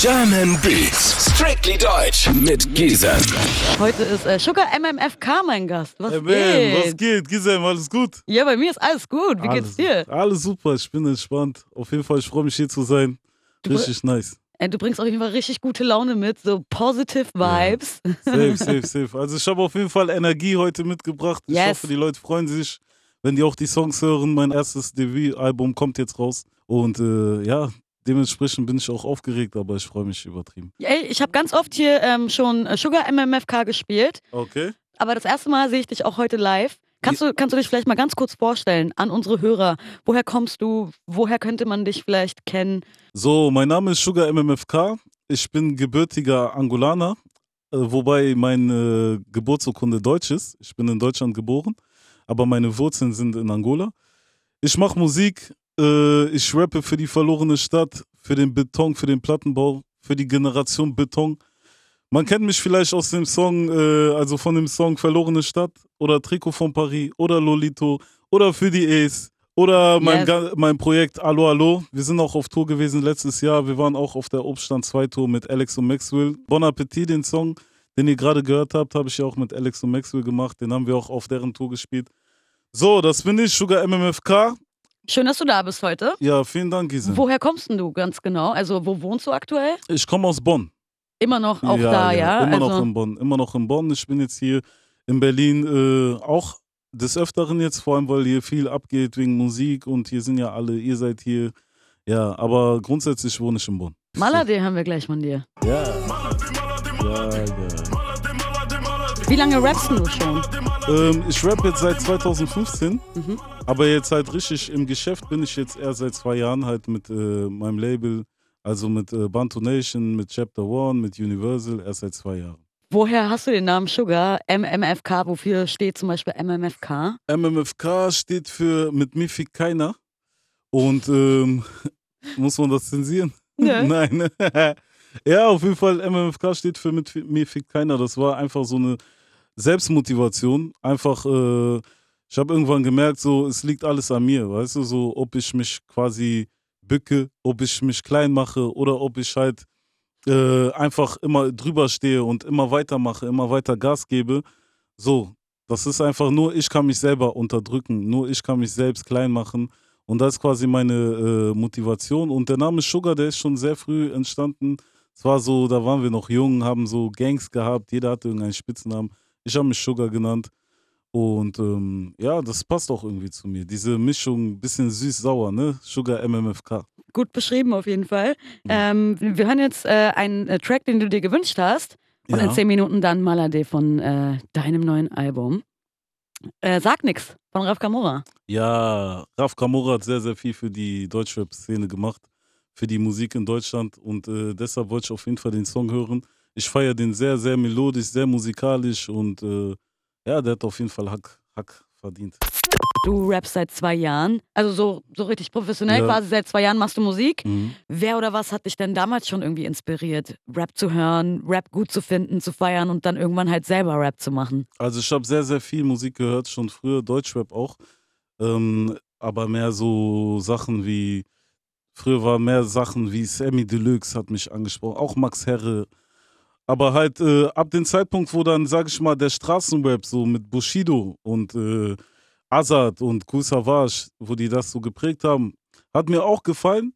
German Beats, strictly deutsch mit Gisem. Heute ist äh, Sugar MMFK mein Gast. Was Hey man, geht? was geht? Gisem, alles gut? Ja, bei mir ist alles gut. Wie geht's alles, dir? Alles super, ich bin entspannt. Auf jeden Fall, ich freue mich hier zu sein. Richtig nice. Äh, du bringst auf jeden Fall richtig gute Laune mit, so positive Vibes. Safe, safe, safe. Also ich habe auf jeden Fall Energie heute mitgebracht. Ich Yes. hoffe, die Leute freuen sich, wenn die auch die Songs hören. Mein erstes Debütalbum kommt jetzt raus. Und äh, ja, dementsprechend bin ich auch aufgeregt, aber ich freue mich übertrieben. Ey, ich habe ganz oft hier ähm, schon äh, Sugar MMFK gespielt, Okay. aber das erste Mal sehe ich dich auch heute live. Kannst du, kannst du dich vielleicht mal ganz kurz vorstellen an unsere Hörer? Woher kommst du? Woher könnte man dich vielleicht kennen? So, mein Name ist Sugar MMFK. Ich bin gebürtiger Angolaner, äh, wobei meine Geburtsurkunde deutsch ist. Ich bin in Deutschland geboren, aber meine Wurzeln sind in Angola. Ich mache Musik, äh, ich rappe für die verlorene Stadt, für den Beton, für den Plattenbau, für die Generation Beton. Man kennt mich vielleicht aus dem Song, äh, also von dem Song Verlorene Stadt oder Trikot von Paris oder Lolito oder für die Ace oder mein, Yes. mein Projekt Allo Allo. Wir sind auch auf Tour gewesen letztes Jahr. Wir waren auch auf der Obststand 2 Tour mit Alex und Maxwell. Bon Appetit, den Song, den ihr gerade gehört habt, habe ich ja auch mit Alex und Maxwell gemacht. Den haben wir auch auf deren Tour gespielt. So, das bin ich, Sugar MMFK. Schön, dass du da bist heute. Ja, vielen Dank, Gisem. Woher kommst denn du ganz genau? Also, wo wohnst du aktuell? Ich komme aus Bonn. Immer noch auch da, ja? Immer also, noch in Bonn. Immer noch in Bonn. Ich bin jetzt hier in Berlin äh, auch des Öfteren jetzt, vor allem weil hier viel abgeht wegen Musik und hier sind ja alle, ihr seid hier. Ja, aber grundsätzlich wohne ich in Bonn. Malade haben wir gleich von dir. Ja. Ja, ja. Wie lange rappst du schon? Ähm, ich rap jetzt seit 2015, Mhm. aber jetzt halt richtig im Geschäft bin ich jetzt erst seit zwei Jahren halt mit äh, meinem Label, also mit äh, Bantu Nation, mit Chapter One, mit Universal, erst seit zwei Jahren. Woher hast du den Namen Sugar? MMFK, wofür steht zum Beispiel MMFK? MMFK steht für mit mir fickt keiner. Und ähm, muss man das zensieren? Nö. Nein. ja, auf jeden Fall, MMFK steht für mit mir fickt keiner. Das war einfach so eine Selbstmotivation. Einfach, äh, ich habe irgendwann gemerkt, so, es liegt alles an mir, weißt du, so, ob ich mich quasi bücke, ob ich mich klein mache oder ob ich halt äh, einfach immer drüber stehe und immer weitermache, immer weiter Gas gebe. So, das ist einfach nur, ich kann mich selber unterdrücken, nur ich kann mich selbst klein machen. Und das ist quasi meine äh, Motivation. Und der Name Sugar, der ist schon sehr früh entstanden. Es war so, da waren wir noch jung, haben so Gangs gehabt, jeder hatte irgendeinen Spitznamen. Ich habe mich Sugar genannt. Und ähm, ja, das passt auch irgendwie zu mir. Diese Mischung, bisschen süß-sauer, ne? Sugar MMFK. Gut beschrieben auf jeden Fall. Mhm. Ähm, wir hören jetzt äh, einen äh, Track, den du dir gewünscht hast. Und in Ja. zehn Minuten dann Malade von äh, deinem neuen Album. Äh, Sag nix von Raf Kamora. Ja, Raf Kamora hat sehr, sehr viel für die Deutschrap-Szene gemacht, für die Musik in Deutschland und äh, deshalb wollte ich auf jeden Fall den Song hören. Ich feiere den sehr, sehr melodisch, sehr musikalisch und äh, ja, der hat auf jeden Fall Hack, Hack verdient. Du rappst seit zwei Jahren, also so, so richtig professionell Ja. quasi seit zwei Jahren machst du Musik. Mhm. Wer oder was hat dich denn damals schon irgendwie inspiriert, Rap zu hören, Rap gut zu finden, zu feiern und dann irgendwann halt selber Rap zu machen? Also ich habe sehr, sehr viel Musik gehört, schon früher, Deutschrap auch, ähm, aber mehr so Sachen wie, früher war mehr Sachen wie Sammy Deluxe hat mich angesprochen, auch Max Herre, aber halt äh, ab dem Zeitpunkt, wo dann, sag ich mal, der Straßenrap so mit Bushido und äh, Azad und Kool Savage, wo die das so geprägt haben, hat mir auch gefallen.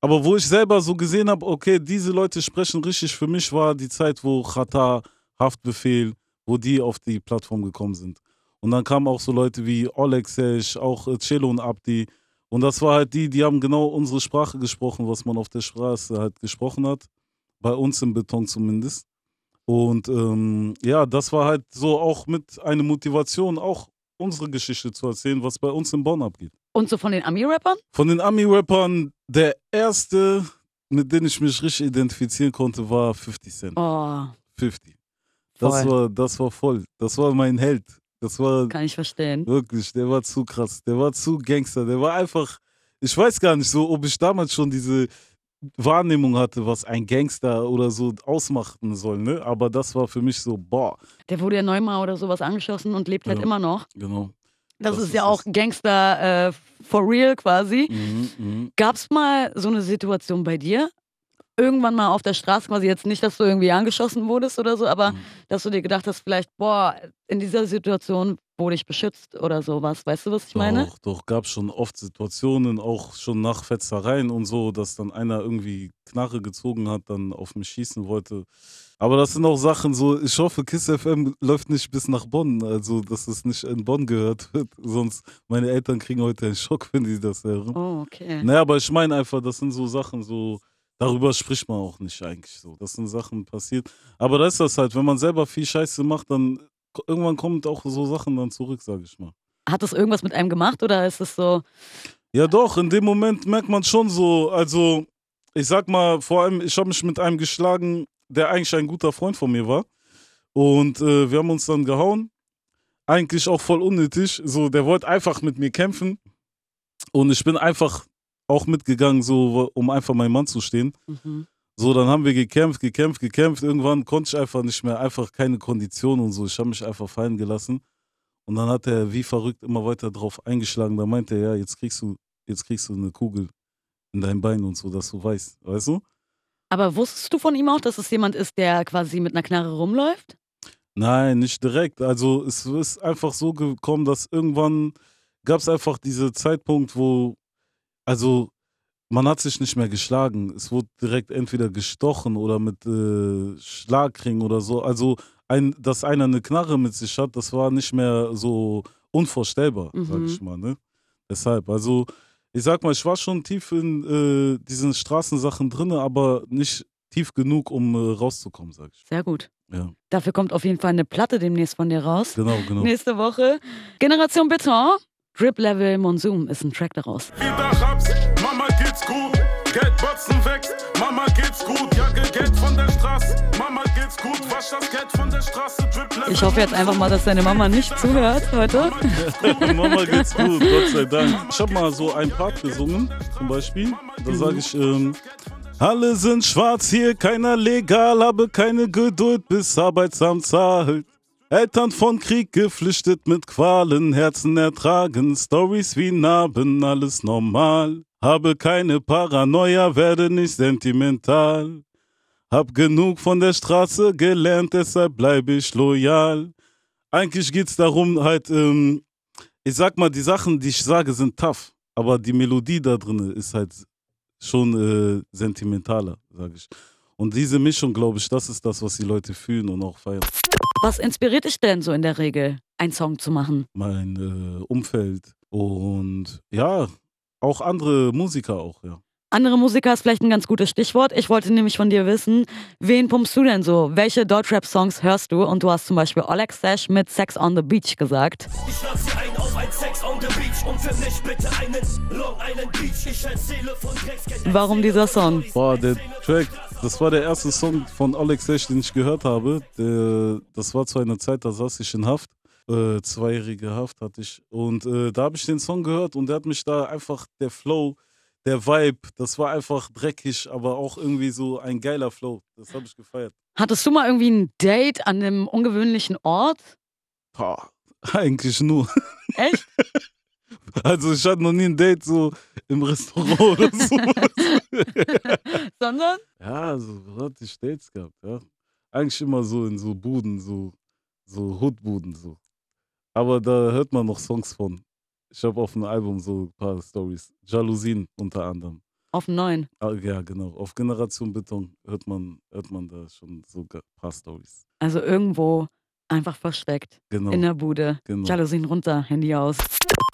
Aber wo ich selber so gesehen habe, okay, diese Leute sprechen richtig für mich, war die Zeit, wo Chata, Haftbefehl, wo die auf die Plattform gekommen sind. Und dann kamen auch so Leute wie Oleg Sesh, auch äh, Celo und Abdi. Und das war halt die, die haben genau unsere Sprache gesprochen, was man auf der Straße halt gesprochen hat. Bei uns im Beton zumindest. Und ähm, ja, das war halt so auch mit einer Motivation, auch unsere Geschichte zu erzählen, was bei uns in Bonn abgeht. Und so von den Ami-Rappern? Von den Ami-Rappern, der erste, mit dem ich mich richtig identifizieren konnte, war 50 Cent. Oh, 50. Das Voll. war, das war voll. Das war mein Held. Das war kann ich verstehen. wirklich, der war zu krass. Der war zu Gangster. Der war einfach, ich weiß gar nicht so, ob ich damals schon diese Wahrnehmung hatte, was ein Gangster oder so ausmachen soll, ne? Aber das war für mich so, boah, Der wurde ja neunmal oder sowas angeschossen und lebt halt Ja. immer noch. genau. Das, Das ist ist ja auch. Gangster äh, for real quasi. Mhm, mhm. Gab es mal so eine Situation bei dir, irgendwann mal auf der Straße quasi jetzt nicht, dass du irgendwie angeschossen wurdest oder so, aber Mhm. dass du dir gedacht hast, vielleicht, boah, in dieser Situation wurde ich beschützt oder sowas. Weißt du, was ich meine? Doch, doch, gab schon oft Situationen, auch schon nach Fetzereien und so, dass dann einer irgendwie Knarre gezogen hat, dann auf mich schießen wollte. Aber das sind auch Sachen so, ich hoffe, KISS FM läuft nicht bis nach Bonn, also dass es nicht in Bonn gehört wird. Sonst, meine Eltern kriegen heute einen Schock, wenn die das hören. Oh, okay. Naja, aber ich meine einfach, das sind so Sachen, so, darüber spricht man auch nicht eigentlich so. Das sind Sachen passiert. Aber da ist das halt, wenn man selber viel Scheiße macht, dann irgendwann kommen auch so Sachen dann zurück, sage ich mal. Hat das irgendwas mit einem gemacht oder ist es so, Ja, doch, in dem Moment merkt man schon so, also ich sag mal, vor allem, ich habe mich mit einem geschlagen, der eigentlich ein guter Freund von mir war. Und äh, wir haben uns dann gehauen. Eigentlich auch voll unnötig. So, der wollte einfach mit mir kämpfen. Und ich bin einfach auch mitgegangen, so, um einfach mein Mann zu stehen. mhm. So, dann haben wir gekämpft, gekämpft, gekämpft. Irgendwann konnte ich einfach nicht mehr, einfach keine Kondition und so. Ich habe mich einfach fallen gelassen. Und dann hat er wie verrückt immer weiter drauf eingeschlagen. Da meinte er, ja, jetzt kriegst du, jetzt kriegst du eine Kugel in dein Bein und so, dass du weißt, weißt du? aber wusstest du von ihm auch, dass es jemand ist, der quasi mit einer Knarre rumläuft? Nein, nicht direkt. Also es ist einfach so gekommen, dass irgendwann gab es einfach diesen Zeitpunkt, wo, also man hat sich nicht mehr geschlagen. Es wurde direkt entweder gestochen oder mit äh, Schlagring oder so. Also ein, dass einer eine Knarre mit sich hat, das war nicht mehr so unvorstellbar, sag Mhm. ich mal. Ne? Deshalb, also ich sag mal, ich war schon tief in äh, diesen Straßensachen drin, aber nicht tief genug, um äh, rauszukommen, sag ich. Sehr gut. Ja, Dafür kommt auf jeden Fall eine Platte demnächst von dir raus. genau, genau. Nächste Woche. Generation Beton. Drip Level Monsoon ist ein Track daraus. Mama geht's gut, Geldbatzen wächst, Mama geht's gut, jage Geld von der Straße, Mama geht's gut, wasch das Geld von der Straße, Drip Ich hoffe jetzt einfach mal, dass deine Mama nicht zuhört heute. Mama geht's gut, Gott sei Dank. Ich habe mal so ein Part gesungen, zum Beispiel. Da sage ich, ähm, alle sind schwarz hier, keiner legal, habe keine Geduld, bis Arbeitsamt zahlt. Eltern von Krieg geflüchtet mit Qualen, Herzen ertragen, Stories wie Narben, alles normal. Habe keine Paranoia, werde nicht sentimental. Hab genug von der Straße gelernt, deshalb bleibe ich loyal. Eigentlich geht's darum, halt, ähm, ich sag mal, die Sachen, die ich sage, sind tough, aber die Melodie da drin ist halt schon äh, sentimentaler, sag ich. Und diese Mischung, glaube ich, das ist das, was die Leute fühlen und auch feiern. Was inspiriert dich denn so in der Regel, einen Song zu machen? Mein äh, Umfeld und ja, auch andere Musiker auch, ja. Andere Musiker ist vielleicht ein ganz gutes Stichwort. Ich wollte nämlich von dir wissen, wen pumpst du denn so? Welche Deutschrap-Songs hörst du? Und du hast zum Beispiel Oleg Sash mit Sex on the Beach gesagt. Ich lade sie ein auf ein Sex on the Beach und für mich bitte einen Long Island Beach. Ich erzähle von Drecks, kenn Warum dieser Song? Boah, der Track, das war der erste Song von Alex Sesh, den ich gehört habe. Der, das war zu einer Zeit, da saß ich in Haft. Äh, zweijährige Haft hatte ich. Und äh, da habe ich den Song gehört und der hat mich da einfach, der Flow, der Vibe, das war einfach dreckig, aber auch irgendwie so ein geiler Flow. Das habe ich gefeiert. Hattest du mal irgendwie ein Date an einem ungewöhnlichen Ort? Boah, eigentlich nur. Echt? Also ich hatte noch nie ein Date so im Restaurant oder so. Sondern? Ja, so hatte ich Dates gehabt, ja. Eigentlich immer so in so Buden, so, so Hoodbuden, so. Aber da hört man noch Songs von. Ich habe auf dem Album so ein paar Stories. Jalousien unter anderem. Auf dem neuen. Ah, Ja, genau. Auf Generation Beton hört man, hört man da schon so ein paar Stories. Also irgendwo einfach versteckt. Genau. In der Bude. genau. Jalousien runter, Handy aus.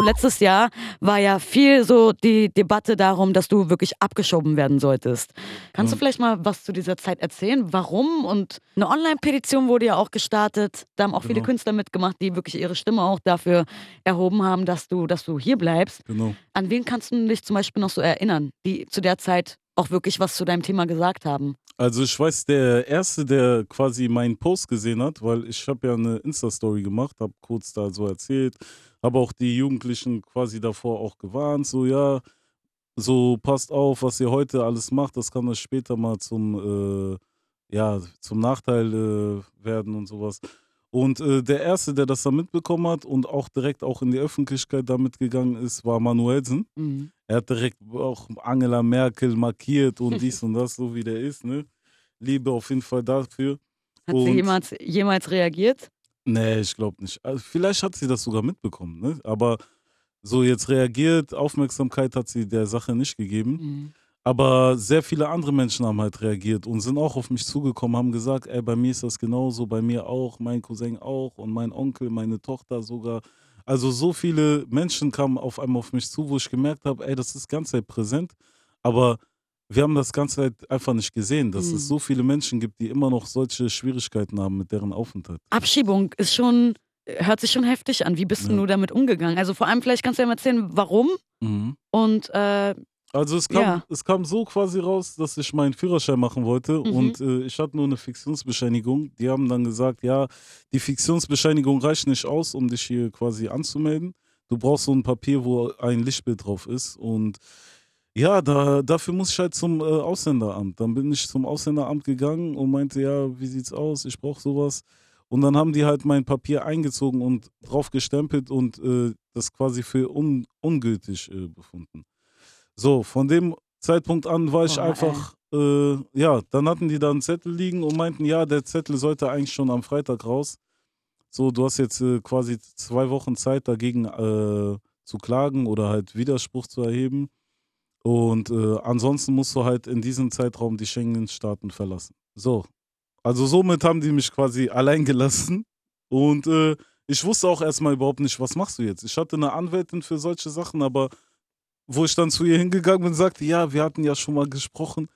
Letztes Jahr war ja viel so die Debatte darum, dass du wirklich abgeschoben werden solltest. Kannst du Ja. vielleicht mal was zu dieser Zeit erzählen? Warum? Und eine Online-Petition wurde ja auch gestartet. Da haben auch viele Genau. Künstler mitgemacht, die wirklich ihre Stimme auch dafür erhoben haben, dass du, dass du hier bleibst. Genau. An wen kannst du dich zum Beispiel noch so erinnern, die zu der Zeit auch wirklich was zu deinem Thema gesagt haben? Also ich weiß, der Erste, der quasi meinen Post gesehen hat, weil ich habe ja eine Insta-Story gemacht, habe kurz da so erzählt, habe auch die Jugendlichen quasi davor auch gewarnt, so ja, so passt auf, was ihr heute alles macht, das kann euch später mal zum, äh, ja, zum Nachteil äh, werden und sowas. Und äh, der Erste, der das dann mitbekommen hat und auch direkt auch in die Öffentlichkeit damit gegangen ist, war Manuelsen. Mhm. Er hat direkt auch Angela Merkel markiert und dies und das, so wie der ist. Ne? Liebe auf jeden Fall dafür. Hat Und- sie jemals, jemals reagiert? Nee, ich glaube nicht. Also vielleicht hat sie das sogar mitbekommen, ne? aber so jetzt reagiert, Aufmerksamkeit hat sie der Sache nicht gegeben. Mhm. Aber sehr viele andere Menschen haben halt reagiert und sind auch auf mich zugekommen, haben gesagt, ey, bei mir ist das genauso, bei mir auch, mein Cousin auch und mein Onkel, meine Tochter sogar. Also so viele Menschen kamen auf einmal auf mich zu, wo ich gemerkt habe, ey, das ist ganz präsent, aber wir haben das ganze Zeit einfach nicht gesehen, dass Mhm. es so viele Menschen gibt, die immer noch solche Schwierigkeiten haben mit deren Aufenthalt. Abschiebung ist schon, hört sich schon heftig an. Wie bist Ja. du damit umgegangen? Also vor allem, vielleicht kannst du ja mal erzählen, warum Mhm. und äh, Also es kam, Ja. es kam so quasi raus, dass ich meinen Führerschein machen wollte Mhm. und äh, ich hatte nur eine Fiktionsbescheinigung. Die haben dann gesagt, ja, die Fiktionsbescheinigung reicht nicht aus, um dich hier quasi anzumelden. Du brauchst so ein Papier, wo ein Lichtbild drauf ist und ja, da, dafür muss ich halt zum äh, Ausländeramt. Dann bin ich zum Ausländeramt gegangen und meinte, ja, wie sieht's aus? Ich brauche sowas. Und dann haben die halt mein Papier eingezogen und drauf gestempelt und äh, das quasi für un ungültig äh, befunden. So, von dem Zeitpunkt an war ich Boah, einfach, äh, ja, dann hatten die da einen Zettel liegen und meinten, ja, der Zettel sollte eigentlich schon am Freitag raus. So, du hast jetzt äh, quasi zwei Wochen Zeit dagegen äh, zu klagen oder halt Widerspruch zu erheben. Und äh, ansonsten musst du halt in diesem Zeitraum die Schengen-Staaten verlassen. So, also somit haben die mich quasi allein gelassen. Und äh, ich wusste auch erstmal überhaupt nicht, was machst du jetzt? Ich hatte eine Anwältin für solche Sachen, aber wo ich dann zu ihr hingegangen bin, sagte, ja, wir hatten ja schon mal gesprochen,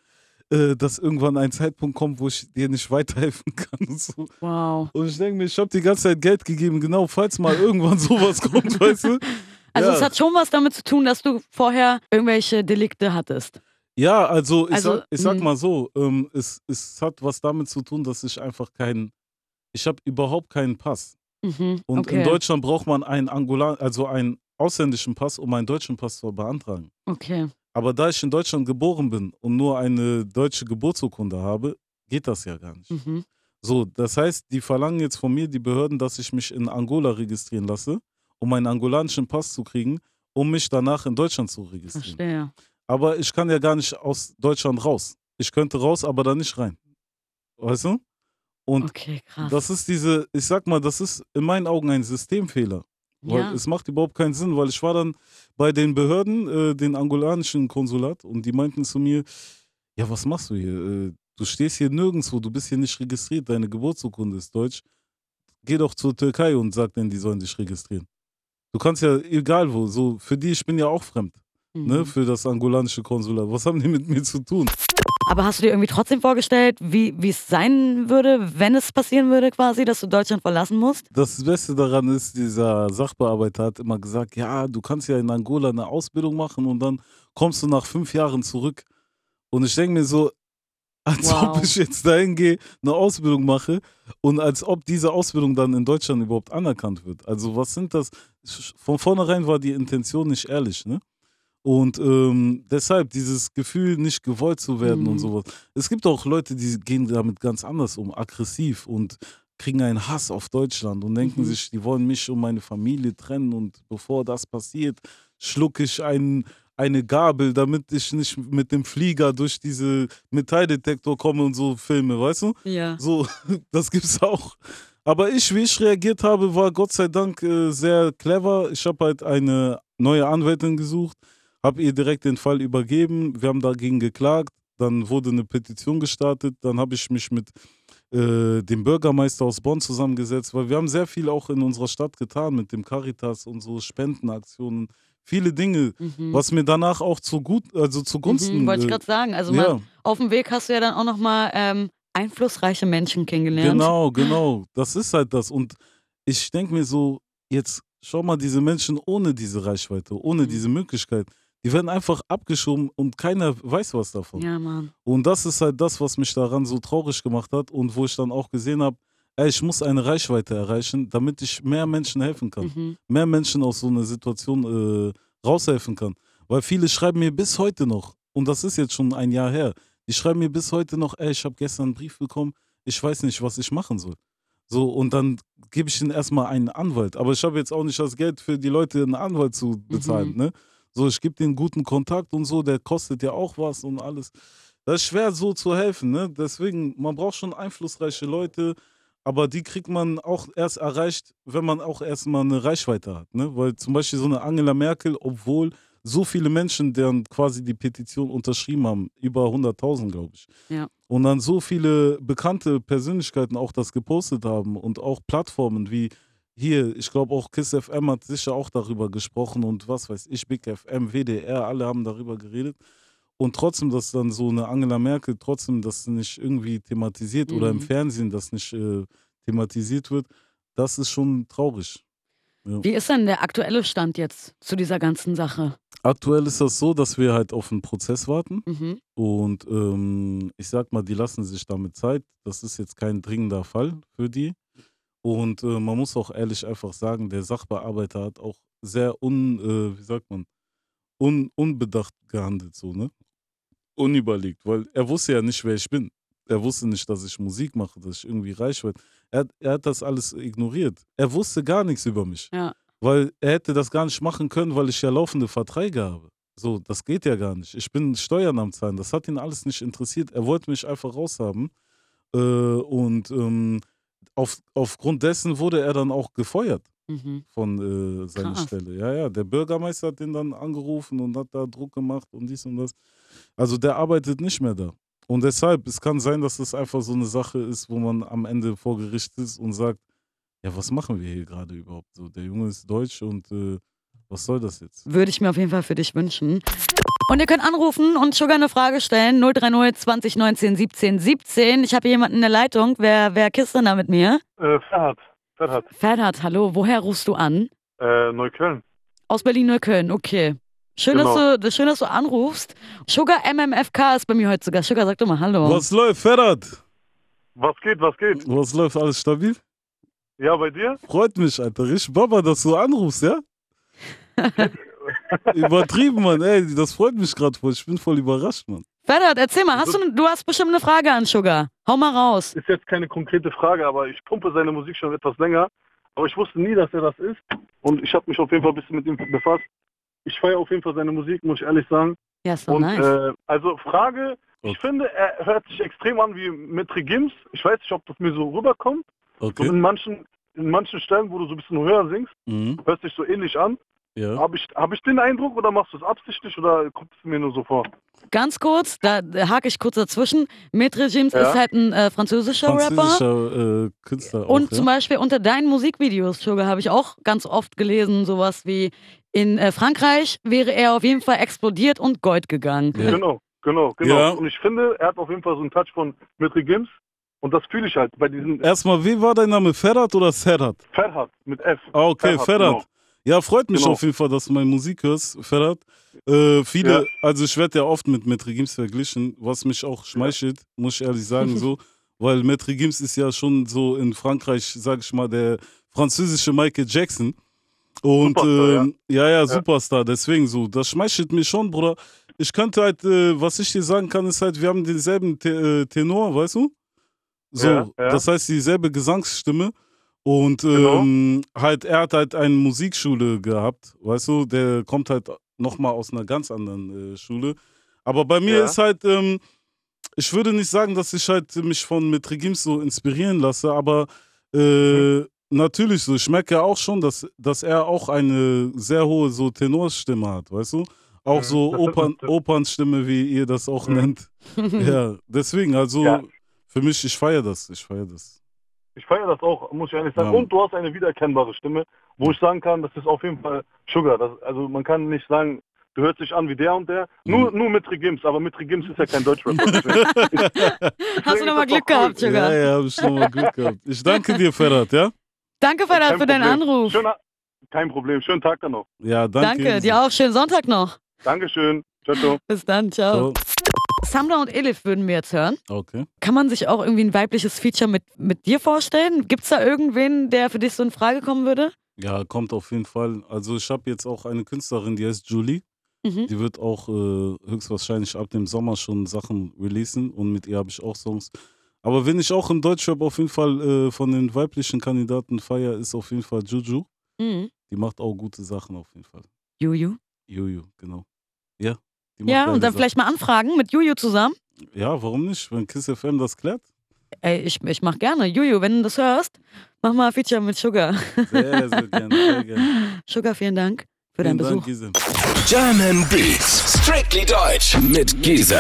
äh, dass irgendwann ein Zeitpunkt kommt, wo ich dir nicht weiterhelfen kann und so. wow. Und ich denke mir, ich habe die ganze Zeit Geld gegeben, genau, falls mal irgendwann sowas kommt, weißt du? Also Ja. es hat schon was damit zu tun, dass du vorher irgendwelche Delikte hattest. Ja, also ich, Also, sag, ich sag mh. mal so, ähm, es, es hat was damit zu tun, dass ich einfach keinen, ich habe überhaupt keinen Pass. Mhm. Und okay. in Deutschland braucht man einen Angolan, also einen ausländischen Pass, um einen deutschen Pass zu beantragen. Okay. Aber da ich in Deutschland geboren bin und nur eine deutsche Geburtsurkunde habe, geht das ja gar nicht. Mhm. So, das heißt, die verlangen jetzt von mir, die Behörden, dass ich mich in Angola registrieren lasse, um einen angolanischen Pass zu kriegen, um mich danach in Deutschland zu registrieren. Verstehe. Aber ich kann ja gar nicht aus Deutschland raus. Ich könnte raus, aber da nicht rein. Weißt du? Und Okay, krass. das ist diese, ich sag mal, das ist in meinen Augen ein Systemfehler. Weil es macht überhaupt keinen Sinn, weil ich war dann bei den Behörden, äh, den angolanischen Konsulat, und die meinten zu mir, ja, was machst du hier? Äh, du stehst hier nirgendwo, du bist hier nicht registriert, deine Geburtsurkunde ist deutsch. Geh doch zur Türkei und sag denen, die sollen dich registrieren. Du kannst ja, egal wo, so, für die, ich bin ja auch fremd, Mhm. ne, für das angolanische Konsulat. Was haben die mit mir zu tun? Aber hast du dir irgendwie trotzdem vorgestellt, wie wie es sein würde, wenn es passieren würde, quasi, dass du Deutschland verlassen musst? Das Beste daran ist, dieser Sachbearbeiter hat immer gesagt, ja, du kannst ja in Angola eine Ausbildung machen und dann kommst du nach fünf Jahren zurück. Und ich denke mir so, als Wow. ob ich jetzt dahin gehe, eine Ausbildung mache und als ob diese Ausbildung dann in Deutschland überhaupt anerkannt wird. Also was sind das? Von vornherein war die Intention nicht ehrlich, ne? Und ähm, deshalb dieses Gefühl, nicht gewollt zu werden Mhm. und sowas. Es gibt auch Leute, die gehen damit ganz anders um, aggressiv und kriegen einen Hass auf Deutschland und denken Mhm. sich, die wollen mich und meine Familie trennen und bevor das passiert, schlucke ich einen, eine Gabel, damit ich nicht mit dem Flieger durch diese Metalldetektor komme und so filme, weißt du? Ja. So, das gibt's auch. Aber ich, wie ich reagiert habe, war Gott sei Dank äh, sehr clever. Ich habe halt eine neue Anwältin gesucht, habe ihr direkt den Fall übergeben. Wir haben dagegen geklagt. Dann wurde eine Petition gestartet. Dann habe ich mich mit äh, dem Bürgermeister aus Bonn zusammengesetzt, weil wir haben sehr viel auch in unserer Stadt getan mit dem Caritas und so Spendenaktionen, viele Dinge, Mhm. was mir danach auch zu gut, also zugunsten. Mhm, wollte ich äh, gerade sagen. Also ja. mal, auf dem Weg hast du ja dann auch nochmal ähm, einflussreiche Menschen kennengelernt. Genau, genau. Das ist halt das. Und ich denke mir so, jetzt schau mal, diese Menschen ohne diese Reichweite, ohne Mhm. diese Möglichkeit, die werden einfach abgeschoben und keiner weiß was davon. Ja, Mann. Und das ist halt das, was mich daran so traurig gemacht hat und wo ich dann auch gesehen habe, ey, ich muss eine Reichweite erreichen, damit ich mehr Menschen helfen kann. Mhm. Mehr Menschen aus so einer Situation äh, raushelfen kann. Weil viele schreiben mir bis heute noch, und das ist jetzt schon ein Jahr her, die schreiben mir bis heute noch, ey, ich habe gestern einen Brief bekommen, ich weiß nicht, was ich machen soll. So, und dann gebe ich ihnen erstmal einen Anwalt. Aber ich habe jetzt auch nicht das Geld für die Leute, einen Anwalt zu bezahlen. Mhm. Ne? So, ich gebe denen guten Kontakt und so, der kostet ja auch was und alles. Das ist schwer so zu helfen, ne? Deswegen, man braucht schon einflussreiche Leute, aber die kriegt man auch erst erreicht, wenn man auch erstmal eine Reichweite hat, ne? Weil zum Beispiel so eine Angela Merkel, obwohl so viele Menschen, deren quasi die Petition unterschrieben haben, über 100.000, glaube ich. Ja. Und dann so viele bekannte Persönlichkeiten auch das gepostet haben und auch Plattformen wie hier, ich glaube auch KISS FM hat sicher auch darüber gesprochen und was weiß ich, Big FM, WDR, alle haben darüber geredet. Und trotzdem, dass dann so eine Angela Merkel trotzdem das nicht irgendwie thematisiert oder im Mhm. Fernsehen das nicht äh, thematisiert wird, das ist schon traurig. Wie ist denn der aktuelle Stand jetzt zu dieser ganzen Sache? Aktuell ist das so, dass wir halt auf einen Prozess warten. Mhm. Und ähm, ich sag mal, die lassen sich damit Zeit. Das ist jetzt kein dringender Fall für die. Und äh, man muss auch ehrlich einfach sagen, der Sachbearbeiter hat auch sehr un, äh, wie sagt man, un, unbedacht gehandelt, so, ne? Unüberlegt, weil er wusste ja nicht, wer ich bin. Er wusste nicht, dass ich Musik mache, dass ich irgendwie reich werde. Er, hat- er hat das alles ignoriert. Er wusste gar nichts über mich. Ja. Weil er hätte das gar nicht machen können, weil ich ja laufende Verträge habe. So, das geht ja gar nicht. Ich bin Steuern am Zahlen. Das hat ihn alles nicht interessiert. Er wollte mich einfach raushaben. Äh, und ähm, auf, aufgrund dessen wurde er dann auch gefeuert Mhm. von äh, seiner Krass. Stelle. Ja, ja. Der Bürgermeister hat den dann angerufen und hat da Druck gemacht und dies und das. Also der arbeitet nicht mehr da. Und deshalb, es kann sein, dass das einfach so eine Sache ist, wo man am Ende vor Gericht ist und sagt, ja, was machen wir hier gerade überhaupt? So, der Junge ist deutsch und äh, was soll das jetzt? Würde ich mir auf jeden Fall für dich wünschen. Und ihr könnt anrufen und Sugar eine Frage stellen. 030 20 19 17 17. Ich habe hier jemanden in der Leitung. Wer, wer kisst denn da mit mir? Äh, Ferhat. Ferhat. Ferhat, hallo. Woher rufst du an? Äh, Neukölln. Aus Berlin-Neukölln, okay. Schön, Genau. dass du, schön, dass du anrufst. Sugar MMFK ist bei mir heute sogar. Sugar, sag doch mal Hallo. Was läuft, Ferhat? Was geht, was geht? Was läuft? Alles stabil? Ja, bei dir? Freut mich, Alter. Richtig Baba, dass du anrufst, ja? Übertrieben, Mann. Ey, das freut mich gerade voll. Ich bin voll überrascht, Mann. Ferhat, erzähl mal. Hast du, du hast bestimmt eine Frage an Sugar. Hau mal raus. Ist jetzt keine konkrete Frage, aber ich pumpe seine Musik schon etwas länger. Aber ich wusste nie, dass er das ist. Und ich habe mich auf jeden Fall ein bisschen mit ihm befasst. Ich feiere auf jeden Fall seine Musik, muss ich ehrlich sagen. Ja, ist doch Und nice. äh, also Frage, ich Okay. finde, er hört sich extrem an wie Metri Gims. Ich weiß nicht, ob das mir so rüberkommt. Und Okay. in manchen, in manchen Stellen, wo du so ein bisschen höher singst, Mhm. hört sich so ähnlich an. Ja. Habe ich, hab ich den Eindruck oder machst du es absichtlich oder kommt es mir nur so vor? Ganz kurz, da hake ich kurz dazwischen. Maître James Ja. ist halt ein äh, französischer, Rapper. Französischer äh, Künstler Und auch, zum ja? Beispiel unter deinen Musikvideos, Sugar, habe ich auch ganz oft gelesen, sowas wie in äh, Frankreich wäre er auf jeden Fall explodiert und Gold gegangen. Ja. Genau, genau, genau. Ja. Und ich finde, er hat auf jeden Fall so einen Touch von Mitri Gims. Und das fühle ich halt bei diesem Erstmal, wie war dein Name? Ferhat oder Serhat? Ferhat mit F. Ah, okay, Ferhat, Ferhat. genau. Ja, freut mich Genau. auf jeden Fall, dass du meine Musik hörst, Ferhat. Äh, viele, Ja. also ich werde ja oft mit Metri Gims verglichen, was mich auch schmeichelt, muss ich ehrlich sagen, so, weil Metri Gims ist ja schon so in Frankreich, sag ich mal, der französische Michael Jackson. Und Superstar, ähm, ja. ja, Superstar, deswegen so. Das schmeichelt mir schon, Bruder. Ich könnte halt, äh, was ich dir sagen kann, ist halt, wir haben denselben äh, Tenor, weißt du? So, Ja, ja. das heißt dieselbe Gesangsstimme. Und Genau. ähm, halt, er hat halt eine Musikschule gehabt, weißt du, der kommt halt nochmal aus einer ganz anderen äh, Schule. Aber bei mir Ja. ist halt, ähm, ich würde nicht sagen, dass ich halt mich von Metri Gims so inspirieren lasse, aber äh, natürlich so, ich merke ja auch schon, dass, dass er auch eine sehr hohe so Tenorstimme hat, weißt du? Auch Mhm. so Opern, Opernstimme, wie ihr das auch Mhm. nennt. Ja, deswegen, also Ja. für mich, ich feiere das, ich feiere das. Ich feiere das auch, muss ich ehrlich sagen. Ja. Und du hast eine wiedererkennbare Stimme, wo ich sagen kann, das ist auf jeden Fall Sugar. Das, also man kann nicht sagen, du hörst dich an wie der und der. Nur, Mhm. nur Mitri Gims, aber Mitri Gims ist ja kein Deutschrapper. Hast du nochmal Glück doch cool. gehabt, Sugar. Ja, ja, hab ich nochmal Glück gehabt. Ich danke dir, Ferhat, ja? Danke, Ferhat, Kein für deinen Problem. Anruf. Schöner, kein Problem. Schönen Tag dann noch. Ja, danke. Danke, dir auch. Schönen Sonntag noch. Dankeschön. Ciao, ciao. Bis dann, ciao. So, Samra und Elif würden wir jetzt hören. okay. Kann man sich auch irgendwie ein weibliches Feature mit, mit dir vorstellen? Gibt es da irgendwen, der für dich so in Frage kommen würde? Ja, kommt auf jeden Fall. Also ich habe jetzt auch eine Künstlerin, die heißt Julie. Mhm. Die wird auch äh, höchstwahrscheinlich ab dem Sommer schon Sachen releasen und mit ihr habe ich auch Songs. Aber wenn ich auch im Deutschrap auf jeden Fall äh, von den weiblichen Kandidaten feier, ist auf jeden Fall Juju. Mhm. Die macht auch gute Sachen auf jeden Fall. Juju. Juju, genau. Ja. Ja, und dann Sachen. vielleicht mal anfragen mit Juju zusammen. Ja, warum nicht? Wenn Kiss FM das klärt. Ey, ich, ich mach gerne. Juju, wenn du das hörst, mach mal ein Feature mit Sugar. Sehr, sehr gerne. Sehr gerne. Sugar, vielen Dank für deinen Vielen Dank, Besuch. Gisem. German Beats. Strictly Deutsch mit Giesen.